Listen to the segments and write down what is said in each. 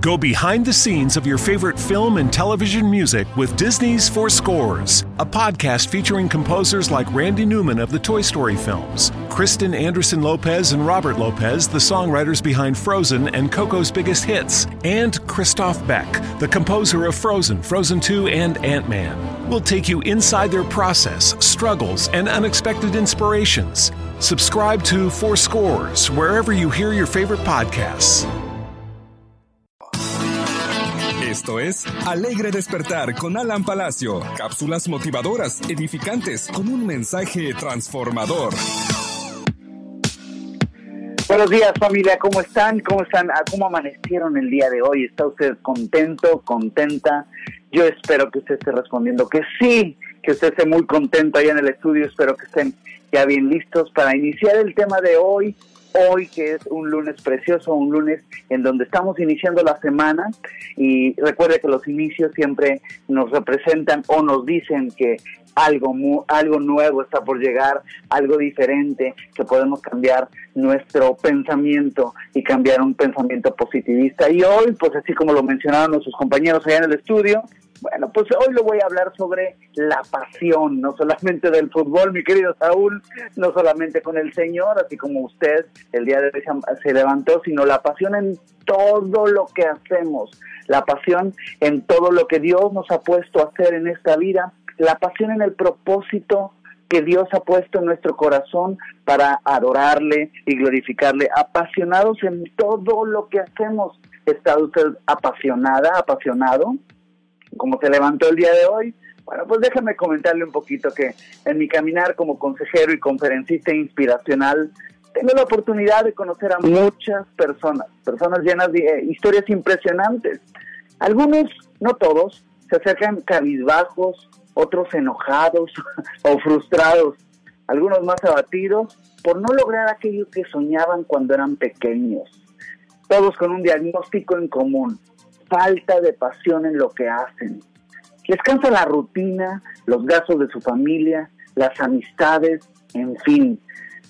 Go behind the scenes of your favorite film and television music with Disney's Four Scores, a podcast featuring composers like Randy Newman of the Toy Story films, Kristen Anderson Lopez and Robert Lopez, the songwriters behind Frozen and Coco's biggest hits, and Christoph Beck, the composer of Frozen, Frozen 2, and Ant Man. We'll take you inside their process, struggles, and unexpected inspirations. Subscribe to Four Scores wherever you hear your favorite podcasts. Esto es Alegre Despertar con Alan Palacio. Cápsulas motivadoras, edificantes, con un mensaje transformador. Buenos días familia, ¿cómo están? ¿Cómo están? ¿Cómo amanecieron el día de hoy? ¿Está usted contento, contenta? Yo espero que usted esté respondiendo que sí, que usted esté muy contento ahí en el estudio. Espero que estén ya bien listos para iniciar el tema de hoy hoy que es un lunes precioso, un lunes en donde estamos iniciando la semana y recuerde que los inicios siempre nos representan o nos dicen que algo, algo nuevo está por llegar, algo diferente, que podemos cambiar nuestro pensamiento y cambiar un pensamiento positivista. Y hoy, pues así como lo mencionaron nuestros compañeros allá en el estudio, bueno, pues hoy le voy a hablar sobre la pasión, no solamente del fútbol, mi querido Saúl, no solamente con el Señor, así como usted el día de hoy se levantó, sino la pasión en todo lo que hacemos, la pasión en todo lo que Dios nos ha puesto a hacer en esta vida, la pasión en el propósito que Dios ha puesto en nuestro corazón para adorarle y glorificarle, apasionados en todo lo que hacemos. ¿Está usted apasionada, apasionado? Como se levantó el día de hoy, bueno, pues déjame comentarle un poquito que en mi caminar como consejero y conferencista inspiracional, tengo la oportunidad de conocer a muchas personas, personas llenas de historias impresionantes. Algunos, no todos, se acercan cabizbajos, otros enojados o frustrados, algunos más abatidos por no lograr aquello que soñaban cuando eran pequeños. Todos con un diagnóstico en común, falta de pasión en lo que hacen. Les cansa la rutina, los gastos de su familia, las amistades, en fin,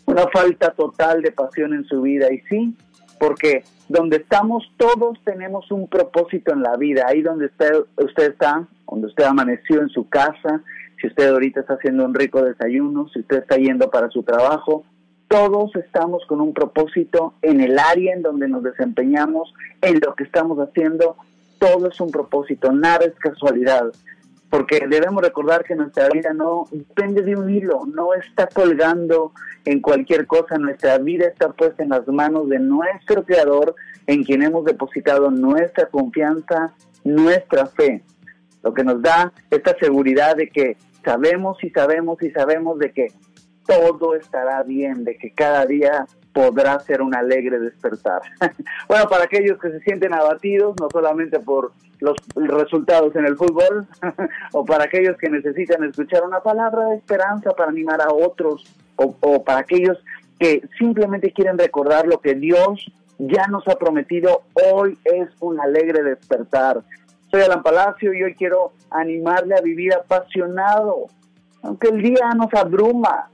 una falta total de pasión en su vida. Y sí, porque donde estamos todos tenemos un propósito en la vida. Ahí donde usted, usted está, donde usted amaneció en su casa, si usted ahorita está haciendo un rico desayuno, si usted está yendo para su trabajo, todos estamos con un propósito en el área en donde nos desempeñamos, en lo que estamos haciendo, todo es un propósito, nada es casualidad, porque debemos recordar que nuestra vida no depende de un hilo, no está colgando en cualquier cosa, nuestra vida está puesta en las manos de nuestro Creador, en quien hemos depositado nuestra confianza, nuestra fe, lo que nos da esta seguridad de que sabemos y sabemos y sabemos de que todo estará bien, de que cada día podrá ser un alegre despertar. bueno, para aquellos que se sienten abatidos, no solamente por los resultados en el fútbol, o para aquellos que necesitan escuchar una palabra de esperanza para animar a otros, o, o para aquellos que simplemente quieren recordar lo que Dios ya nos ha prometido, hoy es un alegre despertar. Soy Alan Palacio y hoy quiero animarle a vivir apasionado, aunque el día nos abruma,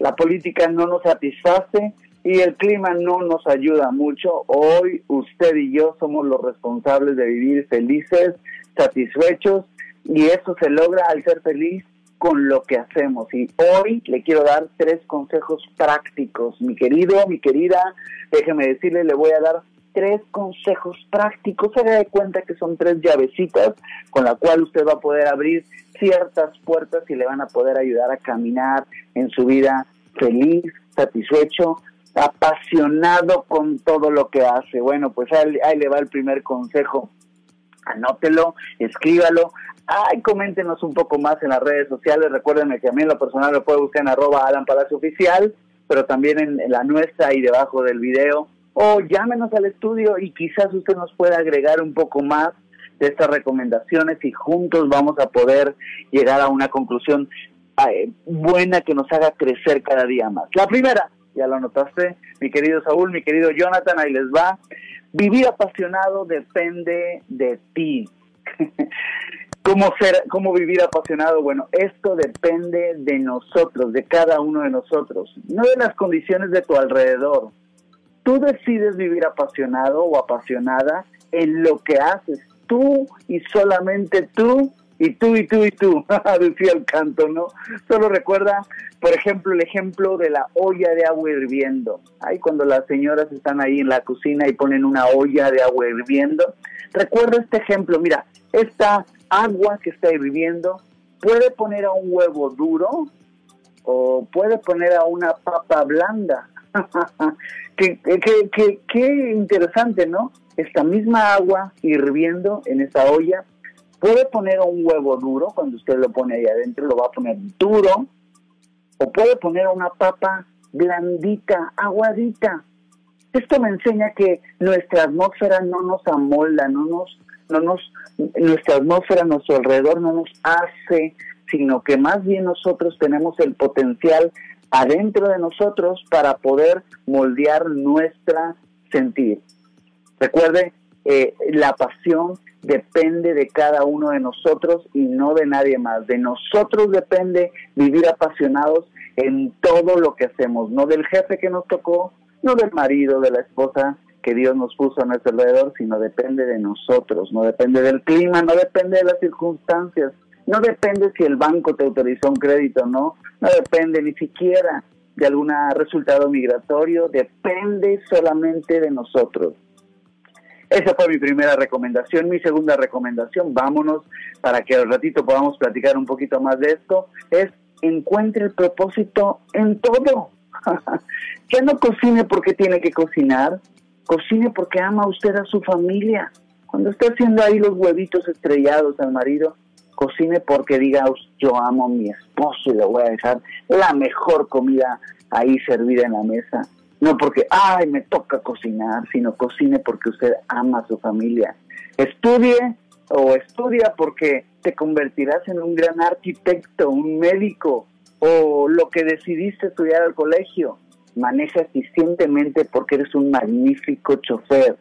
la política no nos satisface, y el clima no nos ayuda mucho. Hoy usted y yo somos los responsables de vivir felices, satisfechos y eso se logra al ser feliz con lo que hacemos. Y hoy le quiero dar tres consejos prácticos. Mi querido, mi querida, déjeme decirle, le voy a dar tres consejos prácticos. Se de cuenta que son tres llavecitas con la cual usted va a poder abrir ciertas puertas y le van a poder ayudar a caminar en su vida feliz, satisfecho, apasionado con todo lo que hace. Bueno, pues ahí, le va el primer consejo. Anótelo, escríbalo. Ay, coméntenos un poco más en las redes sociales. Recuérdenme que a mí en lo personal me puede buscar en arroba Alan Palacio Oficial, pero también en, la nuestra y debajo del video. O llámenos al estudio y quizás usted nos pueda agregar un poco más de estas recomendaciones y juntos vamos a poder llegar a una conclusión eh, buena que nos haga crecer cada día más. La primera, ya lo notaste, mi querido Saúl, mi querido Jonathan, ahí les va. Vivir apasionado depende de ti. ¿Cómo, ser, ¿Cómo vivir apasionado? Bueno, esto depende de nosotros, de cada uno de nosotros, no de las condiciones de tu alrededor. tú decides vivir apasionado o apasionada en lo que haces, tú y solamente tú y tú y tú y tú, decía el canto, ¿no? Solo recuerda, por ejemplo, el ejemplo de la olla de agua hirviendo. Ahí cuando las señoras están ahí en la cocina y ponen una olla de agua hirviendo. Recuerda este ejemplo, mira, esta agua que está hirviendo puede poner a un huevo duro o puede poner a una papa blanda. qué, qué, qué interesante, ¿no? Esta misma agua hirviendo en esa olla Puede poner un huevo duro, cuando usted lo pone ahí adentro, lo va a poner duro, o puede poner una papa blandita, aguadita. Esto me enseña que nuestra atmósfera no nos amolda, no nos, no nos, nuestra atmósfera nuestro alrededor no nos hace, sino que más bien nosotros tenemos el potencial adentro de nosotros para poder moldear nuestra sentir. Recuerde, eh, la pasión depende de cada uno de nosotros y no de nadie más. De nosotros depende vivir apasionados en todo lo que hacemos, no del jefe que nos tocó, no del marido, de la esposa que Dios nos puso a nuestro alrededor, sino depende de nosotros, no depende del clima, no depende de las circunstancias, no depende si el banco te autorizó un crédito o no, no depende ni siquiera de algún resultado migratorio, depende solamente de nosotros. Esa fue mi primera recomendación. Mi segunda recomendación, vámonos para que al ratito podamos platicar un poquito más de esto, es encuentre el propósito en todo. ya no cocine porque tiene que cocinar, cocine porque ama usted a su familia. Cuando esté haciendo ahí los huevitos estrellados al marido, cocine porque diga, yo amo a mi esposo y le voy a dejar la mejor comida ahí servida en la mesa. No porque, ay, me toca cocinar, sino cocine porque usted ama a su familia. Estudie o estudia porque te convertirás en un gran arquitecto, un médico o lo que decidiste estudiar al colegio. Maneja eficientemente porque eres un magnífico chofer.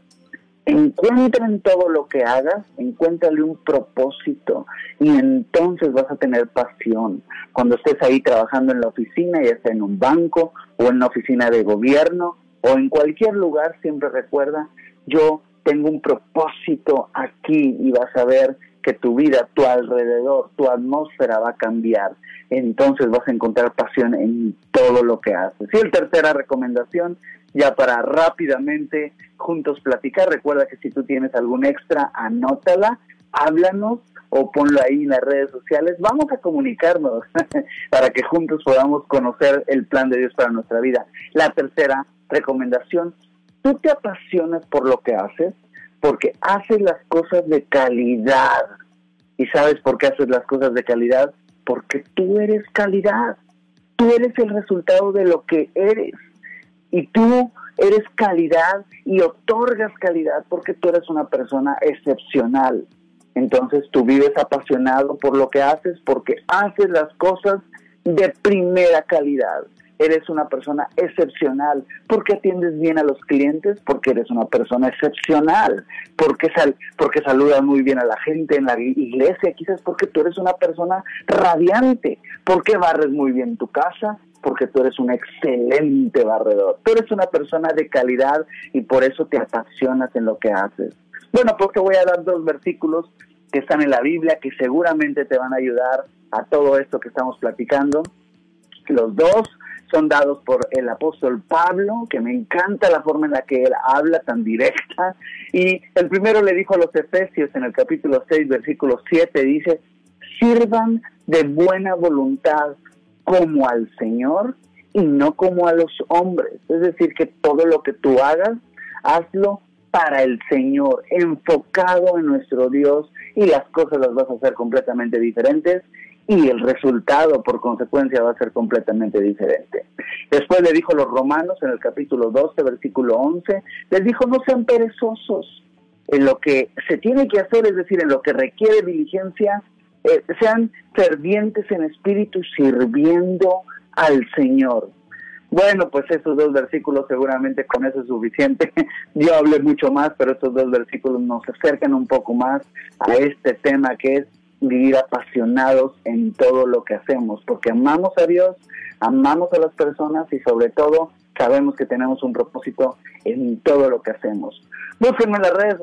Encuentra en todo lo que hagas, encuéntrale un propósito y entonces vas a tener pasión. Cuando estés ahí trabajando en la oficina, ya sea en un banco o en una oficina de gobierno o en cualquier lugar, siempre recuerda, yo tengo un propósito aquí y vas a ver que tu vida, tu alrededor, tu atmósfera va a cambiar. Entonces vas a encontrar pasión en todo lo que haces. Y la tercera recomendación ya para rápidamente juntos platicar. Recuerda que si tú tienes algún extra, anótala, háblanos o ponlo ahí en las redes sociales. Vamos a comunicarnos para que juntos podamos conocer el plan de Dios para nuestra vida. La tercera recomendación, tú te apasionas por lo que haces porque haces las cosas de calidad. ¿Y sabes por qué haces las cosas de calidad? Porque tú eres calidad. Tú eres el resultado de lo que eres y tú eres calidad y otorgas calidad porque tú eres una persona excepcional. Entonces tú vives apasionado por lo que haces porque haces las cosas de primera calidad. Eres una persona excepcional porque atiendes bien a los clientes, porque eres una persona excepcional, porque, sal, porque saludas muy bien a la gente en la iglesia, quizás porque tú eres una persona radiante, porque barres muy bien tu casa, porque tú eres un excelente barredor. Tú eres una persona de calidad y por eso te apasionas en lo que haces. Bueno, porque voy a dar dos versículos que están en la Biblia que seguramente te van a ayudar a todo esto que estamos platicando. Los dos son dados por el apóstol Pablo, que me encanta la forma en la que él habla tan directa. Y el primero le dijo a los Efesios en el capítulo 6, versículo 7, dice, sirvan de buena voluntad como al Señor y no como a los hombres. Es decir, que todo lo que tú hagas, hazlo para el Señor, enfocado en nuestro Dios y las cosas las vas a hacer completamente diferentes y el resultado por consecuencia va a ser completamente diferente. Después le dijo a los romanos en el capítulo 12, versículo 11, les dijo no sean perezosos en lo que se tiene que hacer, es decir, en lo que requiere diligencia, eh, sean fervientes en espíritu sirviendo al Señor. Bueno, pues esos dos versículos seguramente con eso es suficiente. Yo hablé mucho más, pero estos dos versículos nos acercan un poco más a este tema que es vivir apasionados en todo lo que hacemos, porque amamos a Dios, amamos a las personas y sobre todo sabemos que tenemos un propósito en todo lo que hacemos. Búsquenme en las redes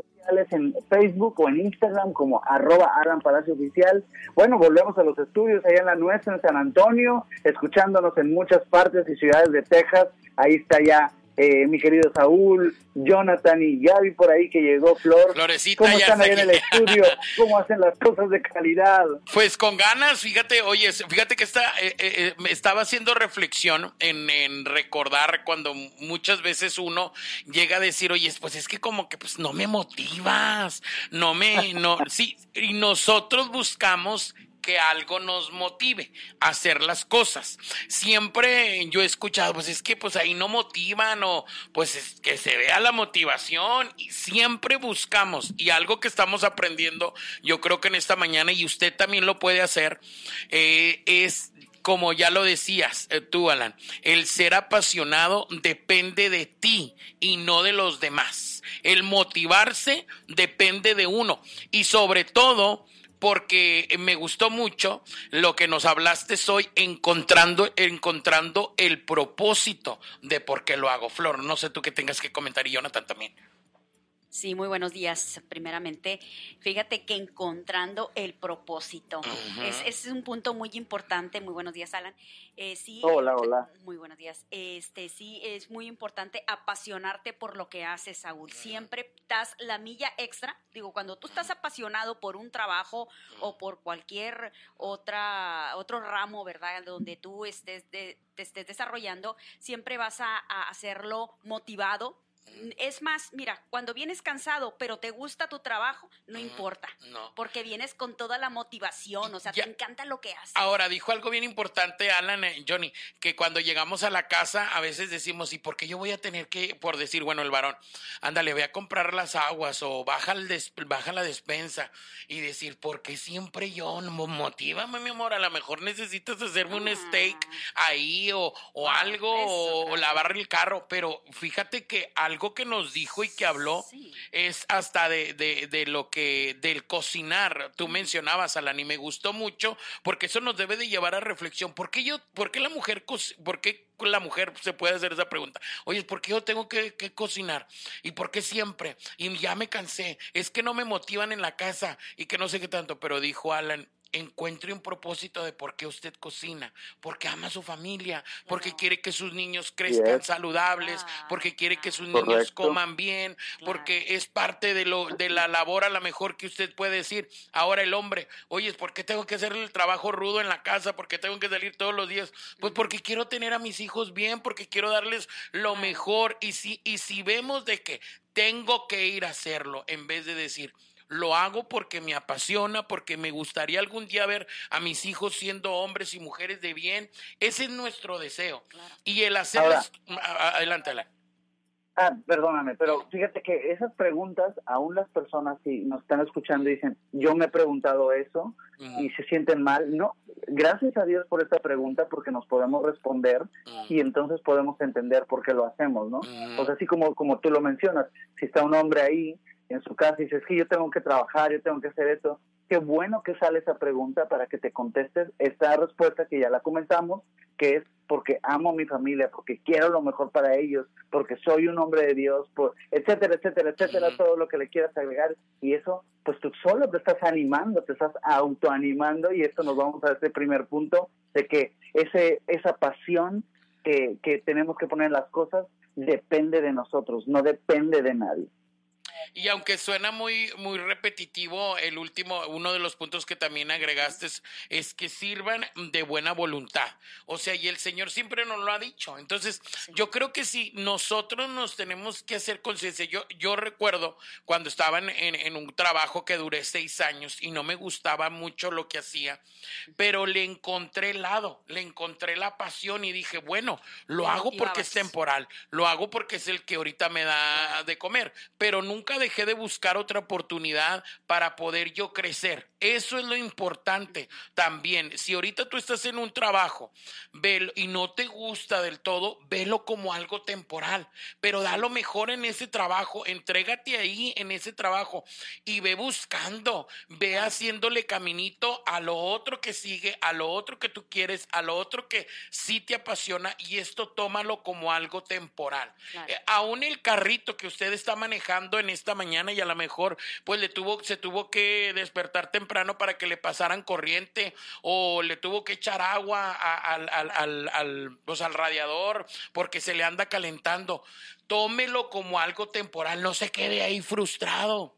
en Facebook o en Instagram como arroba Alan Palacio Oficial. Bueno, volvemos a los estudios allá en la nuestra, en San Antonio, escuchándonos en muchas partes y ciudades de Texas. Ahí está ya eh, mi querido Saúl, Jonathan y Gaby por ahí que llegó Flor. Florecita ¿Cómo están ahí en el estudio? ¿Cómo hacen las cosas de calidad? Pues con ganas, fíjate, oye, fíjate que está, eh, eh, eh, me estaba haciendo reflexión en, en recordar cuando muchas veces uno llega a decir, oye, pues es que como que pues no me motivas, no me, no, sí, y nosotros buscamos que algo nos motive a hacer las cosas. Siempre yo he escuchado, pues es que pues ahí no motivan o pues es que se vea la motivación y siempre buscamos y algo que estamos aprendiendo, yo creo que en esta mañana y usted también lo puede hacer, eh, es como ya lo decías eh, tú, Alan, el ser apasionado depende de ti y no de los demás. El motivarse depende de uno y sobre todo porque me gustó mucho lo que nos hablaste hoy encontrando encontrando el propósito de por qué lo hago, Flor. No sé tú qué tengas que comentar y Jonathan también. Sí, muy buenos días. Primeramente, fíjate que encontrando el propósito es, es un punto muy importante. Muy buenos días, Alan. Eh, sí, Hola, eh, hola. Muy buenos días. Este sí es muy importante apasionarte por lo que haces, Saúl. Siempre das la milla extra. Digo, cuando tú estás apasionado por un trabajo o por cualquier otra otro ramo, ¿verdad? Donde tú estés de- te estés desarrollando, siempre vas a, a hacerlo motivado. Es más, mira, cuando vienes cansado, pero te gusta tu trabajo, no Ujú. importa, No. porque vienes con toda la motivación, o sea, Ya. te encanta lo que haces. Ahora, dijo algo bien importante, Alan, eh, Johnny, que cuando llegamos a la casa a veces decimos, ¿y por qué yo voy a tener que, por decir, bueno, el varón, ándale, voy a comprar las aguas o baja, el des- baja la despensa y decir, ¿por qué siempre yo? Mo- Motívame, mi amor, a lo mejor necesitas hacerme un Ah. steak ahí o, o Ah, algo eso, o, claro. lavar el carro, pero fíjate que algo que nos dijo y que habló Sí. es hasta de, de, de lo que, del cocinar. Tú mencionabas, Alan, y me gustó mucho, porque eso nos debe de llevar a reflexión. ¿Por qué yo, por qué la mujer, por qué la mujer se puede hacer esa pregunta? Oye, ¿por qué yo tengo que, que cocinar? ¿Y por qué siempre? Y ya me cansé. Es que no me motivan en la casa y que no sé qué tanto, pero dijo Alan, encuentre un propósito de por qué usted cocina, porque ama a su familia, porque quiere que sus niños crezcan Yes. saludables, porque quiere que sus niños coman bien, porque es parte de lo de la labor a la mejor que usted puede decir. Ahora el hombre, oye, ¿por qué tengo que hacer el trabajo rudo en la casa? ¿Por qué tengo que salir todos los días? Pues porque quiero tener a mis hijos bien, porque quiero darles lo mejor y si y si vemos de que tengo que ir a hacerlo en vez de decir lo hago porque me apasiona, porque me gustaría algún día ver a mis hijos siendo hombres y mujeres de bien. Ese es nuestro deseo. Claro. Y el hacer... Ahora- adelante, Alan. Ah, perdóname, pero fíjate que esas preguntas, aún las personas que nos están escuchando dicen, yo me he preguntado eso y se sienten mal. No, gracias a Dios por esta pregunta porque nos podemos responder y entonces podemos entender por qué lo hacemos, ¿no? Mm. O sea, así como, como tú lo mencionas, si está un hombre ahí en su casa y dices, es que yo tengo que trabajar, yo tengo que hacer esto, qué bueno que sale esa pregunta para que te contestes esta respuesta que ya la comentamos, que es porque amo a mi familia, porque quiero lo mejor para ellos, porque soy un hombre de Dios, por, etcétera, etcétera, etcétera, todo lo que le quieras agregar. Y eso, pues tú solo te estás animando, te estás autoanimando y esto nos vamos a este primer punto de que ese esa pasión que, que tenemos que poner en las cosas depende de nosotros, no depende de nadie. Y aunque suena muy, muy repetitivo, el último, uno de los puntos que también agregaste es, es que sirvan de buena voluntad. O sea, y el Señor siempre nos lo ha dicho. Entonces, yo creo que si nosotros nos tenemos que hacer conciencia, yo, yo recuerdo cuando estaba en, en- un trabajo que duré seis años y no me gustaba mucho lo que hacía, pero le encontré el lado, le encontré la pasión y dije, bueno, lo hago porque es temporal, lo hago porque es el que ahorita me da de comer, pero nunca nunca dejé de buscar otra oportunidad para poder yo crecer. Eso es lo importante también. Si ahorita tú estás en un trabajo velo, y no te gusta del todo, velo como algo temporal, pero da lo mejor en ese trabajo, entrégate ahí en ese trabajo y ve buscando, ve haciéndole caminito a lo otro que sigue, a lo otro que tú quieres, a lo otro que sí te apasiona y esto tómalo como algo temporal. Eh, aún el carrito que usted está manejando en esta mañana y a lo mejor pues le tuvo, se tuvo que despertar temprano para que le pasaran corriente o le tuvo que echar agua al, al, al, pues, al radiador porque se le anda calentando. Tómelo como algo temporal, no se quede ahí frustrado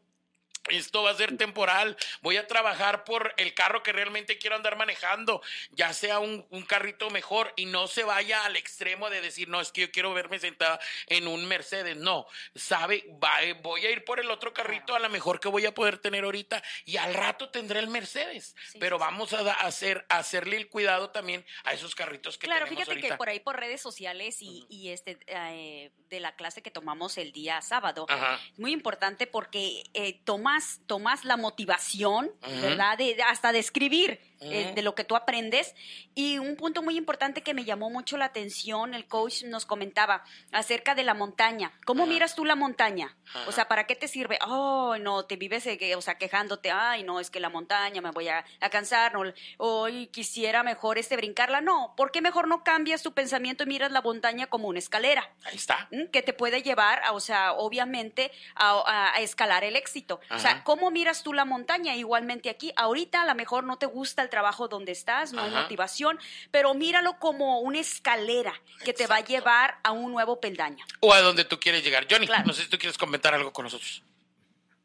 esto va a ser temporal, voy a trabajar por el carro que realmente quiero andar manejando, ya sea un, carrito mejor y no se vaya al extremo de decir, no, es que yo quiero verme sentada en un Mercedes, no, sabe, voy a ir por el otro carrito a lo mejor que voy a poder tener ahorita y al rato tendré el Mercedes, pero vamos a hacer, hacerle el cuidado también a esos carritos que claro, tenemos fíjate que por ahí por redes sociales y, este eh, de la clase que tomamos el día sábado, es muy importante porque eh, toma tomas, la motivación, ¿verdad? De, hasta de escribir eh, de lo que tú aprendes. Y un punto muy importante que me llamó mucho la atención, el coach nos comentaba acerca de la montaña. ¿Cómo miras tú la montaña? O sea, ¿para qué te sirve? Oh, no, te vives, eh, o sea, quejándote, ay, no, es que la montaña me voy a, cansar, no, hoy quisiera mejor este brincarla. No, ¿por qué mejor no cambias tu pensamiento y miras la montaña como una escalera? Ahí está. ¿Mm? Que te puede llevar, o sea, obviamente, a, escalar el éxito. O sea, ¿cómo miras tú la montaña? Igualmente aquí, ahorita a lo mejor no te gusta el trabajo donde estás, no hay motivación, pero míralo como una escalera que te va a llevar a un nuevo peldaño. O a donde tú quieres llegar. Johnny, no sé si tú quieres comentar algo con nosotros.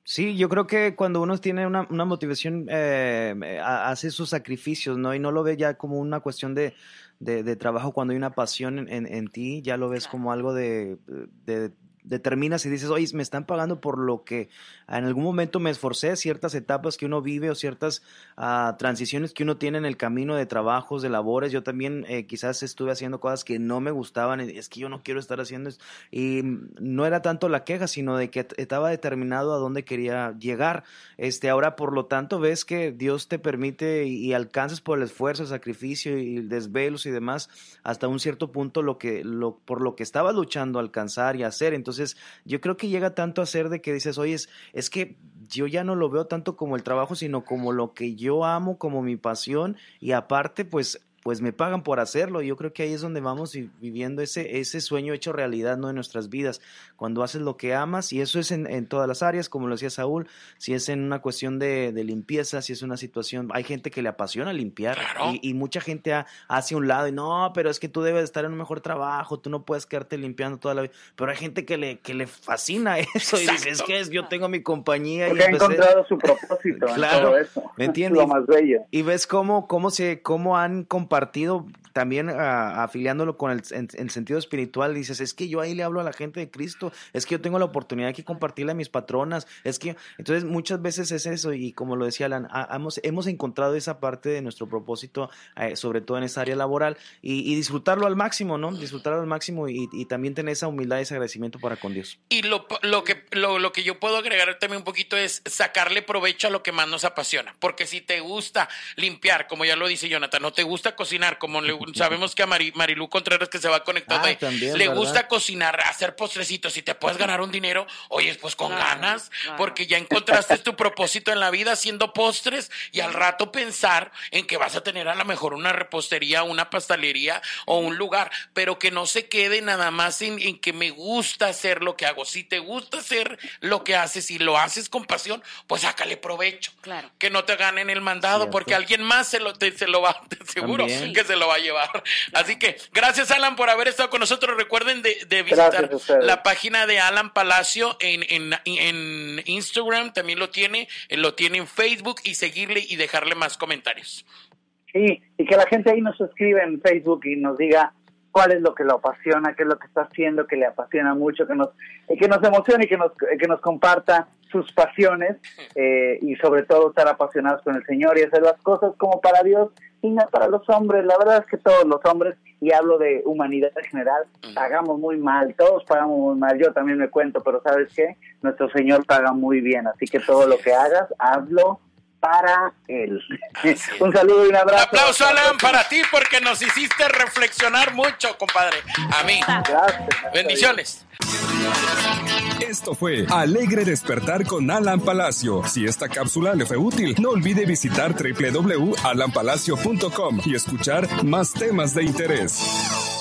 Sí, yo creo que cuando uno tiene una, motivación, eh, hace sus sacrificios, ¿no? Y no lo ve ya como una cuestión de, de, trabajo, cuando hay una pasión en, en, ti, ya lo ves como algo de, de determinas y dices, oye, me están pagando por lo que en algún momento me esforcé, ciertas etapas que uno vive o ciertas uh, transiciones que uno tiene en el camino de trabajos, de labores. Yo también eh, quizás estuve haciendo cosas que no me gustaban, es que yo no quiero estar haciendo eso. Y no era tanto la queja, sino de que estaba determinado a dónde quería llegar. Este, ahora, por lo tanto, ves que Dios te permite y, alcanzas por el esfuerzo, el sacrificio y desvelos y demás, hasta un cierto punto lo que, por lo que estaba luchando alcanzar y hacer. Entonces, entonces, yo creo que llega tanto a ser de que dices, oye, es, que yo ya no lo veo tanto como el trabajo, sino como lo que yo amo, como mi pasión, y aparte, pues pues me pagan por hacerlo. Yo creo que ahí es donde vamos viviendo ese, ese sueño hecho realidad ¿no? en nuestras vidas. Cuando haces lo que amas, y eso es en, en todas las áreas, como lo decía Saúl, si es en una cuestión de, de limpieza, si es una situación, hay gente que le apasiona limpiar y, mucha gente hace un lado y no, pero es que tú debes estar en un mejor trabajo, tú no puedes quedarte limpiando toda la vida. Pero hay gente que le, que le fascina eso y dice, es que yo tengo mi compañía. Porque y ha encontrado su propósito claro, todo eso. ¿Me entiendes? Lo más bello. Y ves cómo, cómo, se, cómo han partido también ah, afiliándolo con el en, sentido espiritual, dices, es que yo ahí le hablo a la gente de Cristo, es que yo tengo la oportunidad de compartirle a mis patronas, es que, entonces muchas veces es eso y como lo decía Alan, hemos, hemos encontrado esa parte de nuestro propósito, eh, sobre todo en esa área laboral, y, disfrutarlo al máximo, ¿no? Disfrutarlo al máximo y, también tener esa humildad y ese agradecimiento para con Dios. Y lo, lo que, lo, lo que yo puedo agregar también un poquito es sacarle provecho a lo que más nos apasiona, porque si te gusta limpiar, como ya lo dice Jonathan, no te gusta cocinar, como le, sabemos que a Marilu Contreras que se va conectando ah, le gusta cocinar, hacer postrecitos y te puedes ganar un dinero, oye, pues con ganas, porque ya encontraste tu propósito en la vida haciendo postres y al rato pensar en que vas a tener a lo mejor una repostería, una pastelería o un lugar, pero que no se quede nada más en, que me gusta hacer lo que hago. Si te gusta hacer lo que haces y lo haces con pasión, pues sácale provecho. Claro. Que no te ganen el mandado, porque alguien más se lo, se lo va, seguro que se lo va a llevar. Así que gracias Alan por haber estado con nosotros. Recuerden de, visitar la página de Alan Palacio en, en, en, Instagram, también lo tiene, eh, lo tiene en Facebook y seguirle y dejarle más comentarios. Sí, y que la gente ahí nos escribe en Facebook y nos diga cuál es lo que lo apasiona, qué es lo que está haciendo, que le apasiona mucho, que nos, que nos emocione y que nos, que nos comparta sus pasiones eh, y sobre todo estar apasionados con el Señor y hacer las cosas como para Dios y no para los hombres. La verdad es que todos los hombres, y hablo de humanidad en general, pagamos muy mal, todos pagamos muy mal, yo también me cuento, pero ¿sabes qué? Nuestro Señor paga muy bien, así que todo lo que hagas, hazlo para él. un saludo y un abrazo. Un aplauso, Alan, para ti porque nos hiciste reflexionar mucho, compadre. A mí. Gracias. Bendiciones. Esto fue Alegre Despertar con Alan Palacio. Si esta cápsula le fue útil, no olvide visitar www.alanpalacio.com y escuchar más temas de interés.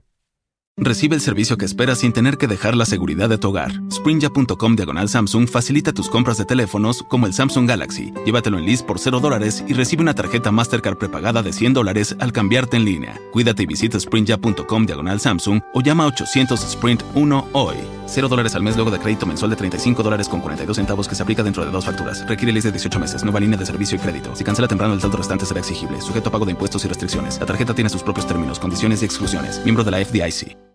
Recibe el servicio que esperas sin tener que dejar la seguridad de tu hogar. Sprinja.com diagonal Samsung facilita tus compras de teléfonos como el Samsung Galaxy. Llévatelo en list por 0 dólares y recibe una tarjeta Mastercard prepagada de 100 dólares al cambiarte en línea. Cuídate y visita Sprinja.com diagonal Samsung o llama a 800 Sprint 1 hoy. 0 dólares al mes luego de crédito mensual de 35 dólares con 42 centavos que se aplica dentro de dos facturas. Requiere list de 18 meses. Nueva línea de servicio y crédito. Si cancela temprano, el saldo restante será exigible. Sujeto a pago de impuestos y restricciones. La tarjeta tiene sus propios términos, condiciones y exclusiones. Miembro de la FDIC.